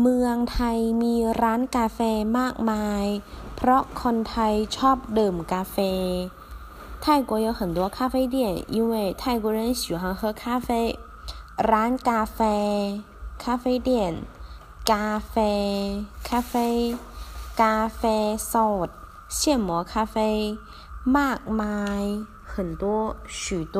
เมืองไทยมีร้านกาแฟมากมาย เพราะคนไทยชอบดื่มกาแฟ泰国有很多咖啡店，因为泰国人喜欢喝咖啡。ร้านกาแฟ咖啡店กาแฟ咖啡กาแฟสด现磨咖啡มากมาย很多许多